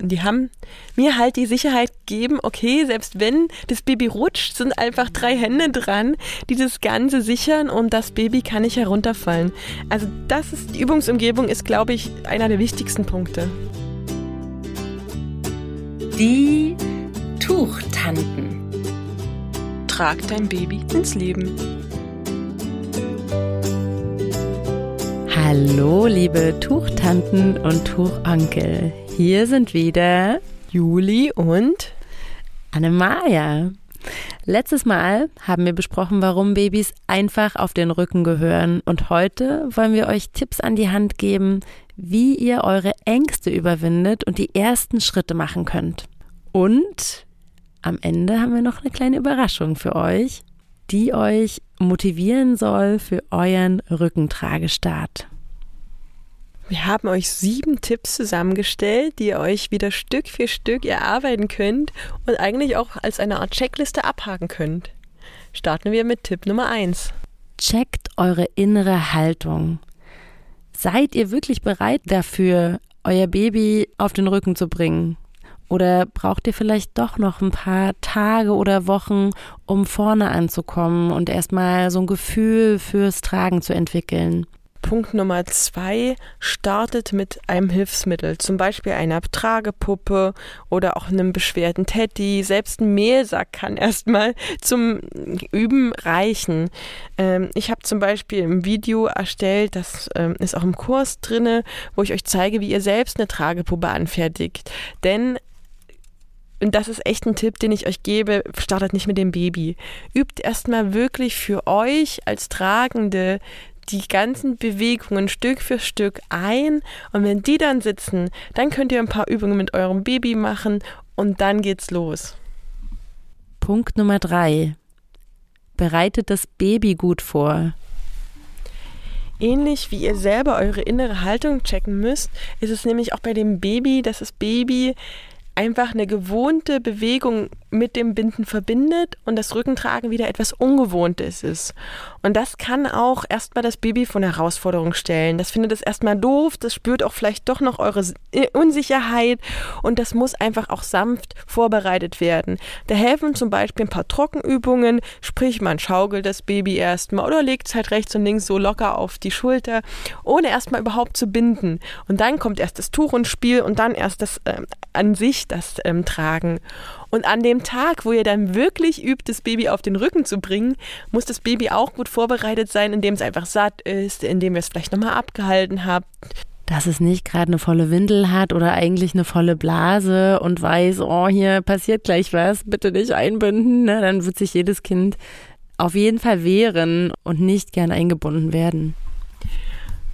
die haben mir halt die Sicherheit gegeben, okay, selbst wenn das Baby rutscht, sind einfach drei Hände dran, die das Ganze sichern und das Baby kann nicht herunterfallen. Also das ist, die Übungsumgebung ist, glaube ich, einer der wichtigsten Punkte. Die Tuchtanten. Trag dein Baby ins Leben. Hallo, liebe Tuchtanten und Tuchonkel. Hier sind wieder Juli und Annemaja. Letztes Mal haben wir besprochen, warum Babys einfach auf den Rücken gehören. Und heute wollen wir euch Tipps an die Hand geben, wie ihr eure Ängste überwindet und die ersten Schritte machen könnt. Und am Ende haben wir noch eine kleine Überraschung für euch, die euch motivieren soll für euren Rückentragestart. Wir haben euch sieben Tipps zusammengestellt, die ihr euch wieder Stück für Stück erarbeiten könnt und eigentlich auch als eine Art Checkliste abhaken könnt. Starten wir mit Tipp Nummer eins. Checkt eure innere Haltung. Seid ihr wirklich bereit dafür, euer Baby auf den Rücken zu bringen? Oder braucht ihr vielleicht doch noch ein paar Tage oder Wochen, um vorne anzukommen und erstmal so ein Gefühl fürs Tragen zu entwickeln? Punkt Nummer zwei startet mit einem Hilfsmittel, zum Beispiel einer Tragepuppe oder auch einem beschwerten Teddy. Selbst ein Mehlsack kann erstmal zum Üben reichen. Ähm, ich habe zum Beispiel ein Video erstellt, das ähm, ist auch im Kurs drinne, wo ich euch zeige, wie ihr selbst eine Tragepuppe anfertigt. Denn und das ist echt ein Tipp, den ich euch gebe, startet nicht mit dem Baby. Übt erstmal wirklich für euch als Tragende die ganzen Bewegungen Stück für Stück ein und wenn die dann sitzen, dann könnt ihr ein paar Übungen mit eurem Baby machen und dann geht's los. Punkt Nummer drei. Bereitet das Baby gut vor. Ähnlich wie ihr selber eure innere Haltung checken müsst, ist es nämlich auch bei dem Baby, dass das Baby einfach eine gewohnte Bewegung mit dem Binden verbindet und das Rückentragen wieder etwas Ungewohntes ist. Und das kann auch erstmal das Baby von Herausforderung stellen. Das findet es erstmal doof, das spürt auch vielleicht doch noch eure äh, Unsicherheit und das muss einfach auch sanft vorbereitet werden. Da helfen zum Beispiel ein paar Trockenübungen, sprich man schaukelt das Baby erstmal oder legt es halt rechts und links so locker auf die Schulter, ohne erstmal überhaupt zu binden. Und dann kommt erst das Tuch ins Spiel und dann erst das äh, an sich das ähm, Tragen. Und an dem Tag, wo ihr dann wirklich übt, das Baby auf den Rücken zu bringen, muss das Baby auch gut vorbereitet sein, indem es einfach satt ist, indem ihr es vielleicht nochmal abgehalten habt. Dass es nicht gerade eine volle Windel hat oder eigentlich eine volle Blase und weiß, oh, hier passiert gleich was, bitte nicht einbinden, ne? dann wird sich jedes Kind auf jeden Fall wehren und nicht gern eingebunden werden.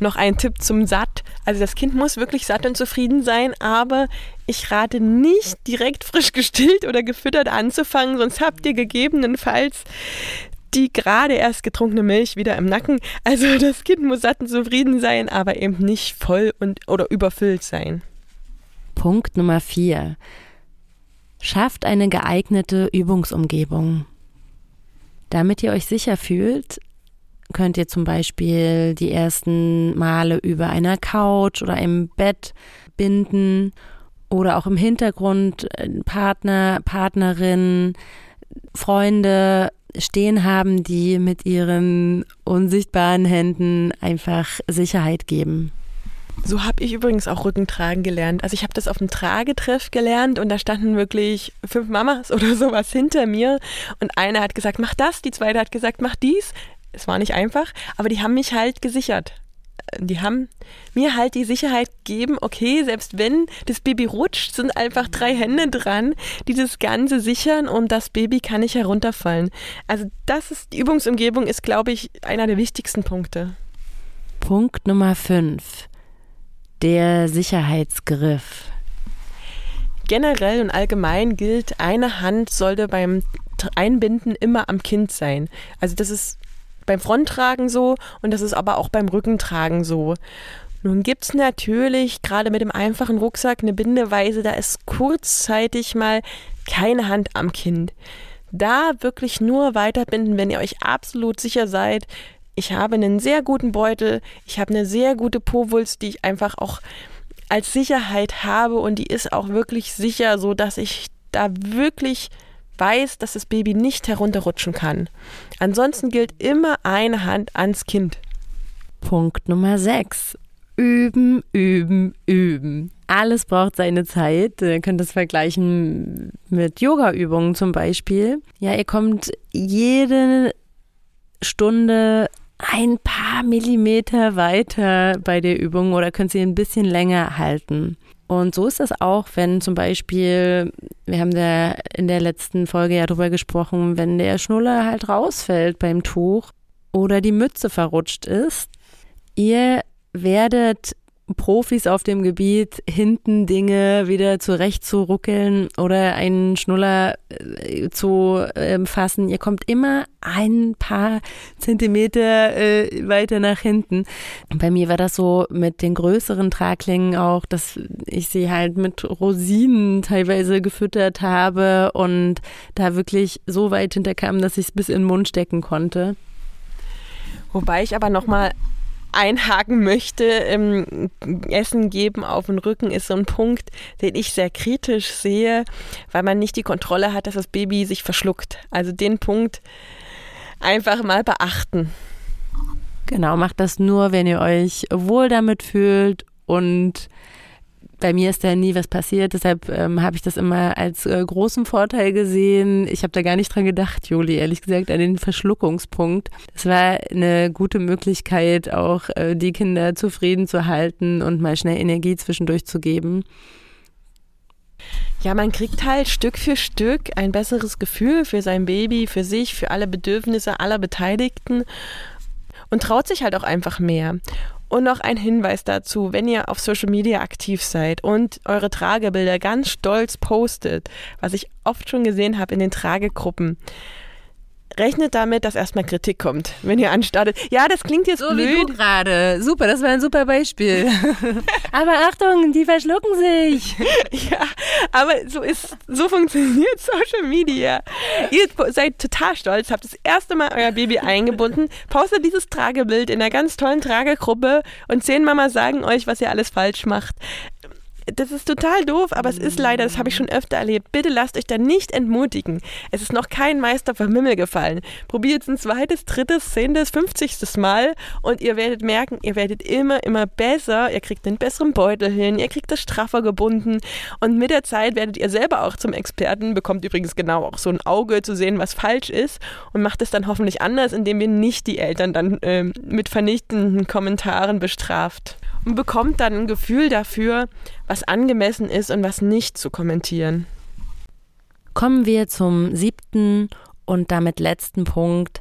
Noch ein Tipp zum Satt. Also das Kind muss wirklich satt und zufrieden sein, aber ich rate nicht direkt frisch gestillt oder gefüttert anzufangen, sonst habt ihr gegebenenfalls die gerade erst getrunkene Milch wieder im Nacken. Also das Kind muss satt und zufrieden sein, aber eben nicht voll und oder überfüllt sein. Punkt Nummer vier. Schafft eine geeignete Übungsumgebung. Damit ihr euch sicher fühlt, könnt ihr zum Beispiel die ersten Male über einer Couch oder im Bett binden oder auch im Hintergrund äh, Partner, Partnerin, Freunde stehen haben, die mit ihren unsichtbaren Händen einfach Sicherheit geben. So habe ich übrigens auch Rückentragen gelernt. Also ich habe das auf dem Tragetreff gelernt und da standen wirklich fünf Mamas oder sowas hinter mir und eine hat gesagt, mach das, die zweite hat gesagt, mach dies es war nicht einfach, aber die haben mich halt gesichert. Die haben mir halt die Sicherheit gegeben, okay, selbst wenn das Baby rutscht, sind einfach drei Hände dran, die das Ganze sichern und das Baby kann nicht herunterfallen. Also das ist, die Übungsumgebung ist, glaube ich, einer der wichtigsten Punkte. Punkt Nummer 5. Der Sicherheitsgriff. Generell und allgemein gilt, eine Hand sollte beim Einbinden immer am Kind sein. Also das ist beim Fronttragen so und das ist aber auch beim Rückentragen so. Nun gibt es natürlich gerade mit dem einfachen Rucksack eine Bindeweise, da ist kurzzeitig mal keine Hand am Kind. Da wirklich nur weiterbinden, wenn ihr euch absolut sicher seid, ich habe einen sehr guten Beutel, ich habe eine sehr gute Powuls, die ich einfach auch als Sicherheit habe und die ist auch wirklich sicher, so dass ich da wirklich weiß, dass das Baby nicht herunterrutschen kann. Ansonsten gilt immer eine Hand ans Kind. Punkt Nummer 6. Üben, üben, üben. Alles braucht seine Zeit. Ihr könnt das vergleichen mit Yoga-Übungen zum Beispiel. Ja, ihr kommt jede Stunde ein paar Millimeter weiter bei der Übung oder könnt sie ein bisschen länger halten. Und so ist das auch, wenn zum Beispiel, wir haben da in der letzten Folge ja drüber gesprochen, wenn der Schnuller halt rausfällt beim Tuch oder die Mütze verrutscht ist. Ihr werdet Profis auf dem Gebiet, hinten Dinge wieder zurecht zu ruckeln oder einen Schnuller äh, zu äh, fassen. Ihr kommt immer ein paar Zentimeter äh, weiter nach hinten. Bei mir war das so mit den größeren Traglingen auch, dass ich sie halt mit Rosinen teilweise gefüttert habe und da wirklich so weit hinterkam, dass ich es bis in den Mund stecken konnte. Wobei ich aber nochmal einhaken möchte, ähm, Essen geben auf den Rücken ist so ein Punkt, den ich sehr kritisch sehe, weil man nicht die Kontrolle hat, dass das Baby sich verschluckt. Also den Punkt einfach mal beachten. Genau, macht das nur, wenn ihr euch wohl damit fühlt und bei mir ist da nie was passiert, deshalb ähm, habe ich das immer als äh, großen Vorteil gesehen. Ich habe da gar nicht dran gedacht, Juli, ehrlich gesagt, an den Verschluckungspunkt. Das war eine gute Möglichkeit, auch äh, die Kinder zufrieden zu halten und mal schnell Energie zwischendurch zu geben. Ja, man kriegt halt Stück für Stück ein besseres Gefühl für sein Baby, für sich, für alle Bedürfnisse aller Beteiligten und traut sich halt auch einfach mehr. Und noch ein Hinweis dazu, wenn ihr auf Social Media aktiv seid und eure Tragebilder ganz stolz postet, was ich oft schon gesehen habe in den Tragegruppen, rechnet damit, dass erstmal Kritik kommt, wenn ihr anstartet. Ja, das klingt jetzt so blöd. wie du gerade. Super, das war ein super Beispiel. aber Achtung, die verschlucken sich. ja, aber so ist, so funktioniert Social Media. Ihr seid total stolz, habt das erste Mal euer Baby eingebunden, postet dieses Tragebild in einer ganz tollen Tragegruppe und zehn Mama sagen euch, was ihr alles falsch macht das ist total doof, aber es ist leider, das habe ich schon öfter erlebt. Bitte lasst euch da nicht entmutigen. Es ist noch kein Meister vom Himmel gefallen. Probiert es ein zweites, drittes, zehntes, fünfzigstes Mal und ihr werdet merken, ihr werdet immer, immer besser. Ihr kriegt einen besseren Beutel hin, ihr kriegt das straffer gebunden und mit der Zeit werdet ihr selber auch zum Experten, bekommt übrigens genau auch so ein Auge zu sehen, was falsch ist und macht es dann hoffentlich anders, indem ihr nicht die Eltern dann äh, mit vernichtenden Kommentaren bestraft und bekommt dann ein Gefühl dafür, was angemessen ist und was nicht zu kommentieren. Kommen wir zum siebten und damit letzten Punkt.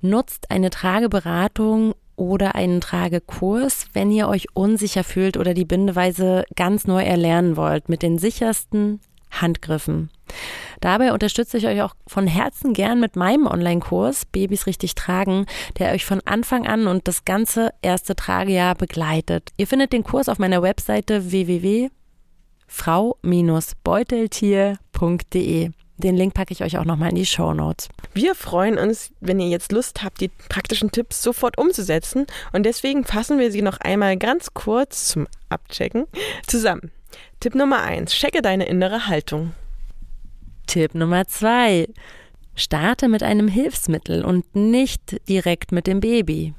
Nutzt eine Trageberatung oder einen Tragekurs, wenn ihr euch unsicher fühlt oder die Bindeweise ganz neu erlernen wollt, mit den sichersten Handgriffen. Dabei unterstütze ich euch auch von Herzen gern mit meinem Online-Kurs Babys richtig tragen, der euch von Anfang an und das ganze erste Tragejahr begleitet. Ihr findet den Kurs auf meiner Webseite www.frau-beuteltier.de. Den Link packe ich euch auch nochmal in die Show Notes. Wir freuen uns, wenn ihr jetzt Lust habt, die praktischen Tipps sofort umzusetzen. Und deswegen fassen wir sie noch einmal ganz kurz zum Abchecken zusammen. Tipp Nummer 1. Checke deine innere Haltung. Tipp Nummer 2. Starte mit einem Hilfsmittel und nicht direkt mit dem Baby.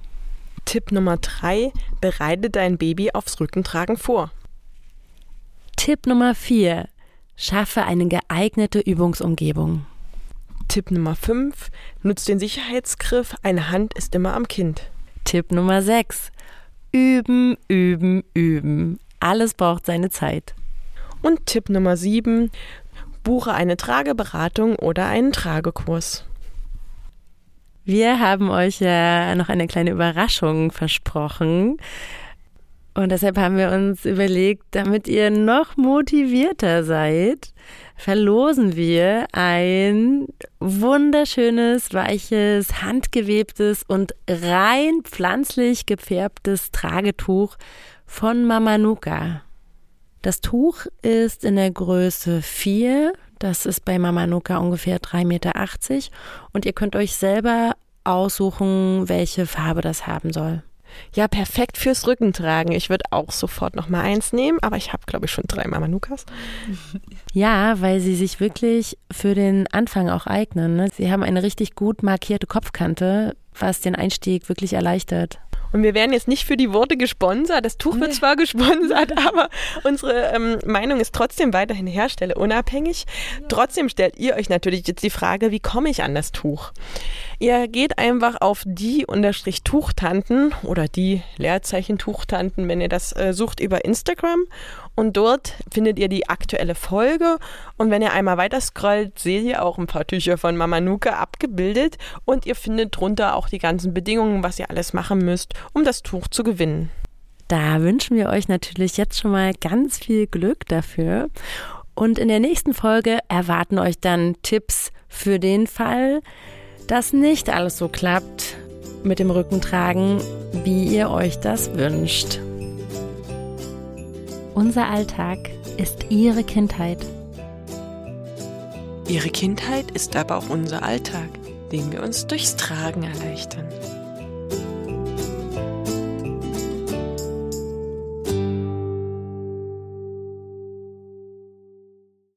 Tipp Nummer 3. Bereite dein Baby aufs Rückentragen vor. Tipp Nummer 4. Schaffe eine geeignete Übungsumgebung. Tipp Nummer 5. Nutze den Sicherheitsgriff, eine Hand ist immer am Kind. Tipp Nummer 6. Üben, üben, üben. Alles braucht seine Zeit. Und Tipp Nummer 7, buche eine Trageberatung oder einen Tragekurs. Wir haben euch ja noch eine kleine Überraschung versprochen. Und deshalb haben wir uns überlegt, damit ihr noch motivierter seid, verlosen wir ein wunderschönes, weiches, handgewebtes und rein pflanzlich gefärbtes Tragetuch von Mama Nuka. Das Tuch ist in der Größe 4. Das ist bei Mama Nuka ungefähr 3,80 Meter. Und ihr könnt euch selber aussuchen, welche Farbe das haben soll. Ja, perfekt fürs Rückentragen. Ich würde auch sofort noch mal eins nehmen, aber ich habe, glaube ich, schon drei Mamanukas. Ja, weil sie sich wirklich für den Anfang auch eignen. Ne? Sie haben eine richtig gut markierte Kopfkante, was den Einstieg wirklich erleichtert. Und wir werden jetzt nicht für die Worte gesponsert. Das Tuch wird zwar gesponsert, aber unsere ähm, Meinung ist trotzdem weiterhin herstellerunabhängig. Trotzdem stellt ihr euch natürlich jetzt die Frage, wie komme ich an das Tuch? Ihr geht einfach auf die unterstrich Tuchtanten oder die Leerzeichen Tuchtanten, wenn ihr das äh, sucht über Instagram und dort findet ihr die aktuelle Folge. Und wenn ihr einmal weiter scrollt, seht ihr auch ein paar Tücher von Mama Nuke abgebildet. Und ihr findet drunter auch die ganzen Bedingungen, was ihr alles machen müsst, um das Tuch zu gewinnen. Da wünschen wir euch natürlich jetzt schon mal ganz viel Glück dafür. Und in der nächsten Folge erwarten euch dann Tipps für den Fall, dass nicht alles so klappt mit dem Rückentragen, wie ihr euch das wünscht. Unser Alltag ist Ihre Kindheit. Ihre Kindheit ist aber auch unser Alltag, den wir uns durchs Tragen erleichtern.